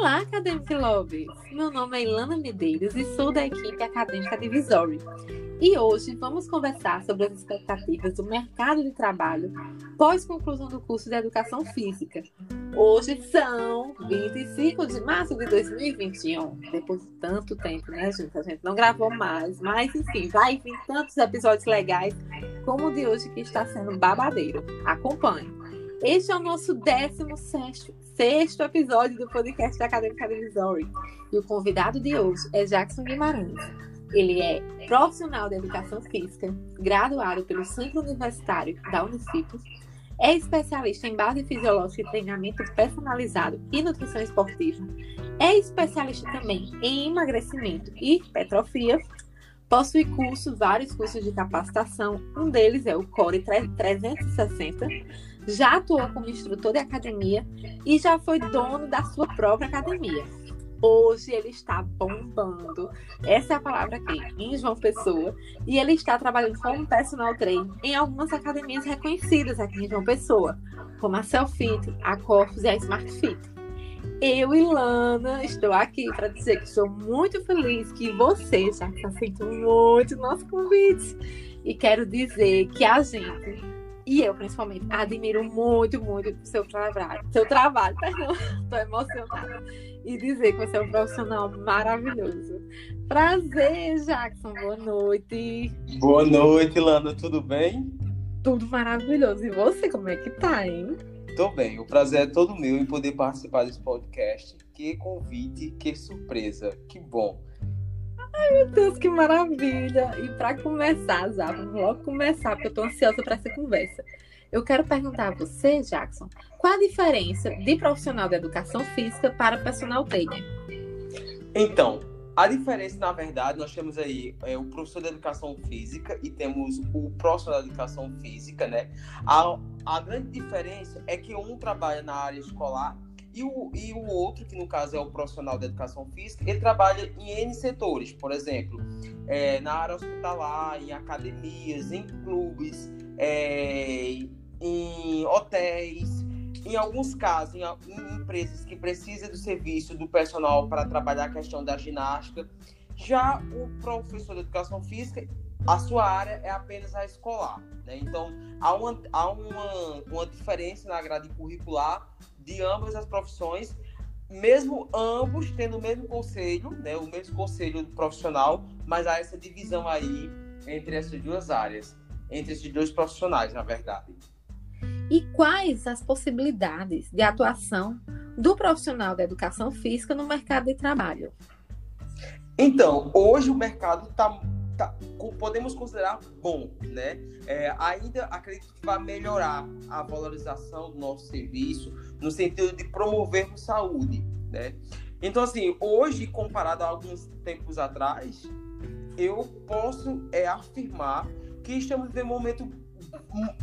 Olá, Acadêmica Lobby! Meu nome é Ilana Medeiros e sou da equipe acadêmica Divisory. E hoje vamos conversar sobre as expectativas do mercado de trabalho pós conclusão do curso de Educação Física. Hoje são 25 de março de 2021. Depois de tanto tempo, né, gente? A gente não gravou mais, mas enfim, vai vir tantos episódios legais como o de hoje que está sendo babadeiro. Acompanhe! Este é o nosso 16 sexto episódio do podcast da Acadêmica Divisory. E o convidado de hoje é Jackson Guimarães. Ele é profissional de educação física, graduado pelo Centro Universitário da Unicip, é especialista em base fisiológica e treinamento personalizado e nutrição esportiva, é especialista também em emagrecimento e hipertrofia, possui cursos, vários cursos de capacitação, um deles é o Core 360, já atuou como instrutor de academia e já foi dono da sua própria academia. Hoje ele está bombando, essa é a palavra aqui, em João Pessoa, e ele está trabalhando como personal trainer em algumas academias reconhecidas aqui em João Pessoa, como a Selfit, a Corpus e a Smart Fit. Eu e Lana estou aqui para dizer que estou muito feliz que você já sentindo muito nosso convite. E quero dizer que a gente e eu, principalmente, admiro muito, muito o seu trabalho. Seu trabalho, perdão. Estou emocionada. E dizer que você é um profissional maravilhoso. Prazer, Jackson. Boa noite. Boa noite, Lana. Tudo bem? Tudo maravilhoso. E você, como é que tá, hein? Tô bem. O prazer é todo meu em poder participar desse podcast. Que convite, que surpresa. Que bom. Ai, meu Deus, que maravilha! E para começar, Zá, vamos logo começar, porque eu estou ansiosa para essa conversa. Eu quero perguntar a você, Jackson, qual a diferença de profissional de educação física para personal trainer? Então, a diferença, na verdade, nós temos aí é, o professor de educação física e temos o profissional de educação física, né? A, a grande diferença é que um trabalha na área escolar e o, e o outro, que no caso é o profissional da educação física, ele trabalha em N setores, por exemplo, é, na área hospitalar, em academias, em clubes, é, em hotéis, em alguns casos, em, em, empresas que precisam do serviço do personal para trabalhar a questão da ginástica. Já o professor de educação física, a sua área é apenas a escolar. Né? Então, há, uma, há uma, uma diferença na grade curricular de ambas as profissões, mesmo ambos tendo o mesmo conselho, né, o mesmo conselho profissional, mas há essa divisão aí entre essas duas áreas, entre esses dois profissionais, na verdade. E quais as possibilidades de atuação do profissional da educação física no mercado de trabalho? Então, hoje o mercado está tá, podemos considerar bom, né? É, ainda acredito que vai melhorar a valorização do nosso serviço no sentido de promovermos saúde, né? Então, assim, hoje, comparado a alguns tempos atrás, eu posso é, afirmar que estamos vivendo um momento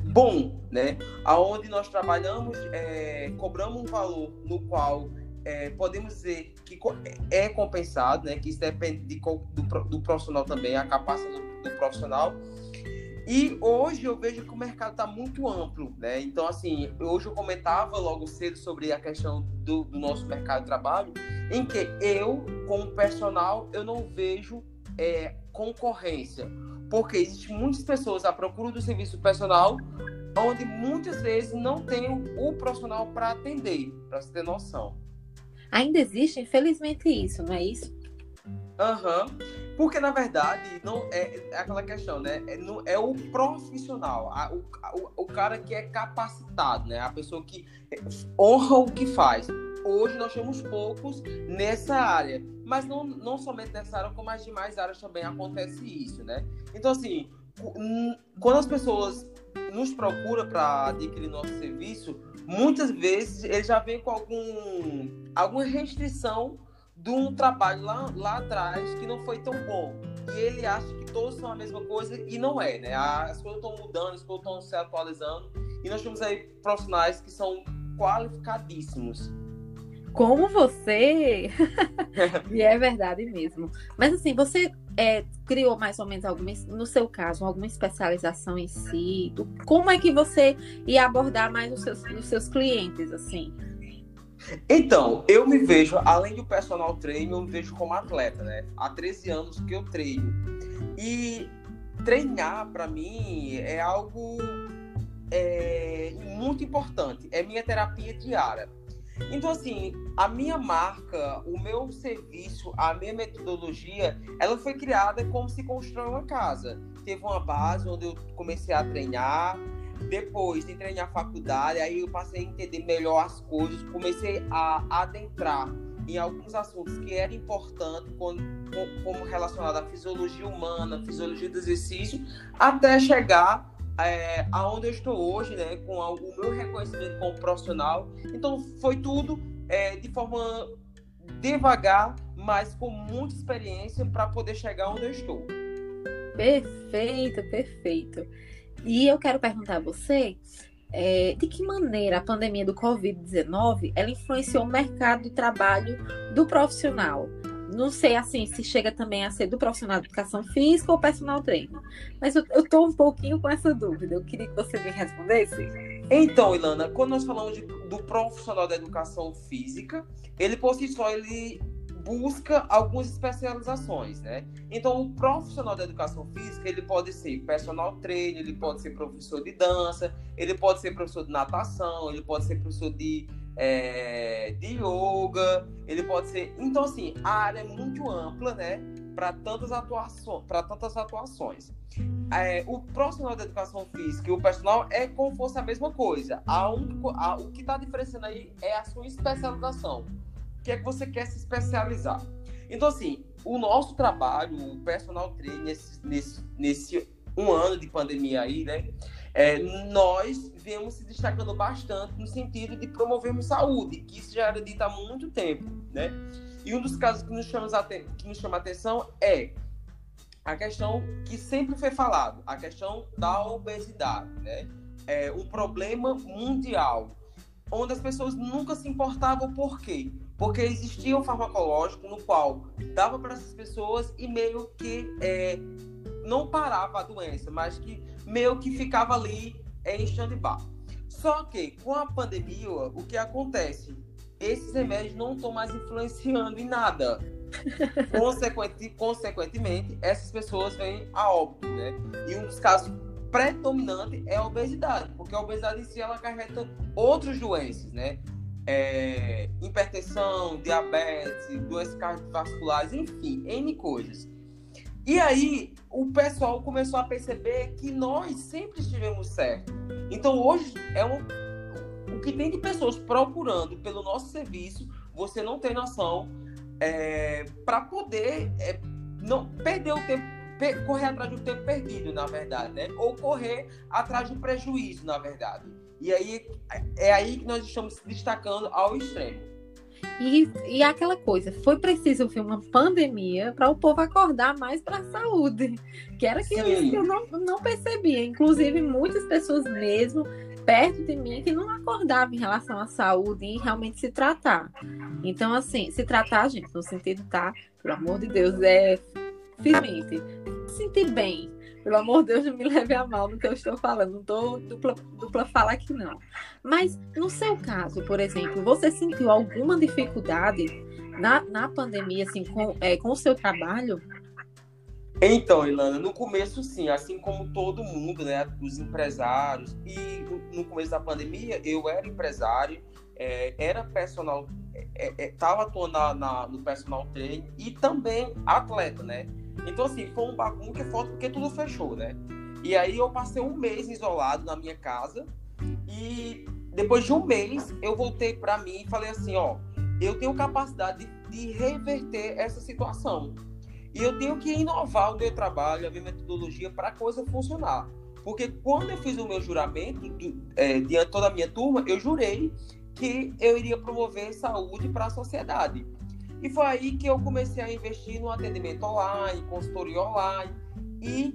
bom, né? Aonde nós trabalhamos, é, cobramos um valor no qual é, podemos dizer que é compensado, né? Que isso depende de, do, do profissional também, a capacidade do, do, profissional. E hoje eu vejo que o mercado está muito amplo, né? Então, assim, hoje eu comentava logo cedo sobre a questão do, do nosso mercado de trabalho, em que eu, como personal, eu não vejo é, concorrência, porque existem muitas pessoas à procura do serviço personal, onde muitas vezes não tem o profissional para atender, para você ter noção. Ainda existe, infelizmente, isso, não é isso? Aham. Uhum. Porque, na verdade, não é, é aquela questão, né? É, no, é o profissional, a, o, o, o cara que é capacitado, né? A pessoa que honra o que faz. Hoje nós temos poucos nessa área. Mas não, não somente nessa área, como as demais áreas também acontece isso, né? Então, assim, quando as pessoas nos procuram para adquirir nosso serviço, muitas vezes ele já vem com algum, alguma restrição de um trabalho lá, lá atrás que não foi tão bom. E ele acha que todos são a mesma coisa e não é, né? As coisas estão mudando, as coisas estão se atualizando. E nós temos aí profissionais que são qualificadíssimos. Como você! e é verdade mesmo. Mas assim, você é, criou mais ou menos alguma, no seu caso, alguma especialização em si? Do, como é que você ia abordar mais os seus, os seus clientes, assim? Então, eu me vejo, além do personal trainer, eu me vejo como atleta, né? Há 13 anos que eu treino. E treinar, para mim, é algo é, muito importante. É minha terapia diária. Então, assim, a minha marca, o meu serviço, a minha metodologia, ela foi criada como se constrói uma casa. Teve uma base onde eu comecei a treinar, depois de treinar a faculdade, aí eu passei a entender melhor as coisas, comecei a adentrar em alguns assuntos que eram importantes, como, como relacionado à fisiologia humana, fisiologia do exercício, até chegar é, aonde eu estou hoje, né, com o meu reconhecimento como profissional. Então, foi tudo é, de forma devagar, mas com muita experiência para poder chegar onde eu estou. Perfeito, perfeito. E eu quero perguntar a você é, de que maneira a pandemia do Covid-19 ela influenciou o mercado de trabalho do profissional não sei assim se chega também a ser do profissional de educação física ou personal trainer. Mas eu, estou um pouquinho com essa dúvida. Eu queria que você me respondesse. Então, Ilana, quando nós falamos de, do profissional da educação física, ele por si só ele busca algumas especializações, né? Então, o profissional da educação física, ele pode ser personal trainer, ele pode ser professor de dança, ele pode ser professor de natação, ele pode ser professor de é, de yoga, ele pode ser. Então, assim, a área é muito ampla, né? Para tantas, para tantas atuações. É, o profissional da educação física e o personal é como fosse a mesma coisa. A único, a, o que está diferenciando aí é a sua especialização. O que é que você quer se especializar? Então, assim, o nosso trabalho, o personal training, nesse, nesse, nesse um ano de pandemia aí, né? É, nós vemos se destacando bastante no sentido de promovermos saúde, que isso já era dito há muito tempo, né? E um dos casos que nos chama, que nos chama atenção é a questão que sempre foi falado, a questão da obesidade, né? É um problema mundial, onde as pessoas nunca se importavam por quê? Porque existia um farmacológico no qual dava para essas pessoas e meio que é, não parava a doença, mas que meio que ficava ali é, em stand-by. Só que com a pandemia, o que acontece? Esses remédios não estão mais influenciando em nada. Consequente, consequentemente, essas pessoas vêm a óbito, né? E um dos casos predominantes é a obesidade, porque a obesidade em si ela acarreta outras doenças, né? É, hipertensão, diabetes, doenças cardiovasculares, enfim, N coisas. E aí o pessoal começou a perceber que nós sempre estivemos certo. Então hoje é um, o que tem de pessoas procurando pelo nosso serviço, você não tem noção, é, para poder é, não perder o tempo, per, correr atrás do tempo perdido, na verdade, né? Ou correr atrás do prejuízo, na verdade. E aí é aí que nós estamos destacando ao extremo. E, e aquela coisa, foi preciso ver uma pandemia para o povo acordar mais para a saúde, que era que eu não, não percebia. Inclusive, muitas pessoas mesmo perto de mim que não acordavam em relação à saúde e realmente se tratar. Então, assim, se tratar, gente, no sentido, tá? Pelo amor de Deus, é firmemente. Se sentir bem, pelo amor de Deus, não me leve a mal no que eu estou falando. Não estou dupla, dupla fala aqui, não. Mas, no seu caso, por exemplo, você sentiu alguma dificuldade na, na pandemia, assim, com, é, com o seu trabalho? Então, Ilana, no começo sim, assim como todo mundo, né, os empresários, e no começo da pandemia eu era empresário, é, era personal, estava é, é, atuando na, na, no personal training e também atleta, né? Então, assim, foi um bagulho que é porque tudo fechou, né? E aí eu passei um mês isolado na minha casa e depois de um mês eu voltei para mim e falei assim, ó, eu tenho capacidade de, de reverter essa situação. E eu tenho que inovar o meu trabalho, a minha metodologia para a coisa funcionar. Porque quando eu fiz o meu juramento, do, é, diante de toda a minha turma, eu jurei que eu iria promover saúde para a sociedade. E foi aí que eu comecei a investir no atendimento online, consultoria online. E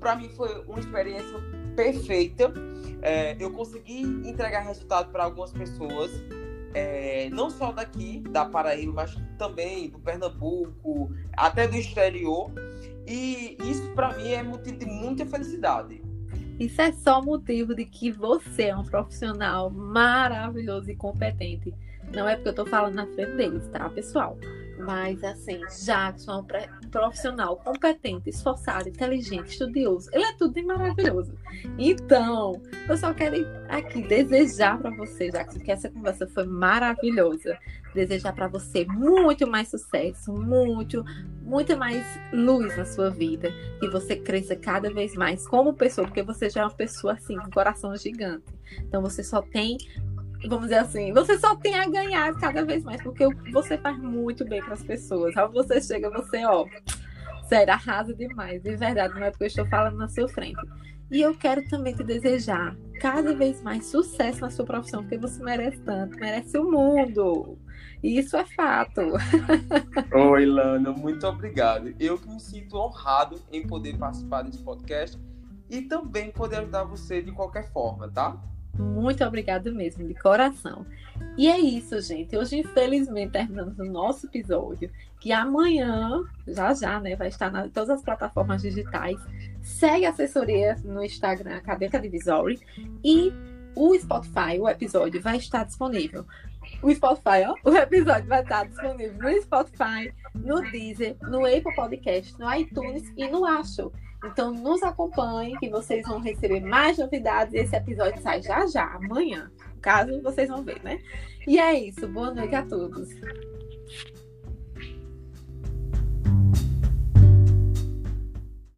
para mim foi uma experiência perfeita. É, eu consegui entregar resultado para algumas pessoas, é, não só daqui, da Paraíba, mas também do Pernambuco, até do exterior. E isso para mim é motivo de muita felicidade. Isso é só motivo de que você é um profissional maravilhoso e competente. Não é porque eu tô falando na frente deles, tá, pessoal? Mas, assim, Jackson é um profissional competente, esforçado, inteligente, estudioso. Ele é tudo de maravilhoso. Então, eu só quero aqui desejar para você, Jackson, que essa conversa foi maravilhosa. Desejar para você muito mais sucesso, muito, muito mais luz na sua vida. Que você cresça cada vez mais como pessoa, porque você já é uma pessoa, assim, com um coração gigante. Então, você só tem vamos dizer assim, você só tem a ganhar cada vez mais, porque você faz muito bem para as pessoas. Ao você chega, você, ó, sério, arrasa demais. De verdade, não é porque eu estou falando na sua frente. E eu quero também te desejar cada vez mais sucesso na sua profissão, porque você merece tanto, merece o mundo. E isso é fato. Oi, Lana, muito obrigado. Eu que me sinto honrado em poder participar desse podcast e também poder ajudar você de qualquer forma, tá? Muito obrigada mesmo, de coração. E é isso, gente. Hoje, infelizmente, terminamos o nosso episódio. Que amanhã, já já, né, vai estar em todas as plataformas digitais. Segue a assessoria no Instagram, Cadeca Divisory. E o Spotify, o episódio, vai estar disponível. O Spotify, ó, o episódio vai estar disponível no Spotify, no Deezer, no Apple Podcast, no iTunes e no Acho. Então nos acompanhem que vocês vão receber mais novidades. Esse episódio sai já já, amanhã. Caso vocês vão ver, né? E é isso. Boa noite a todos.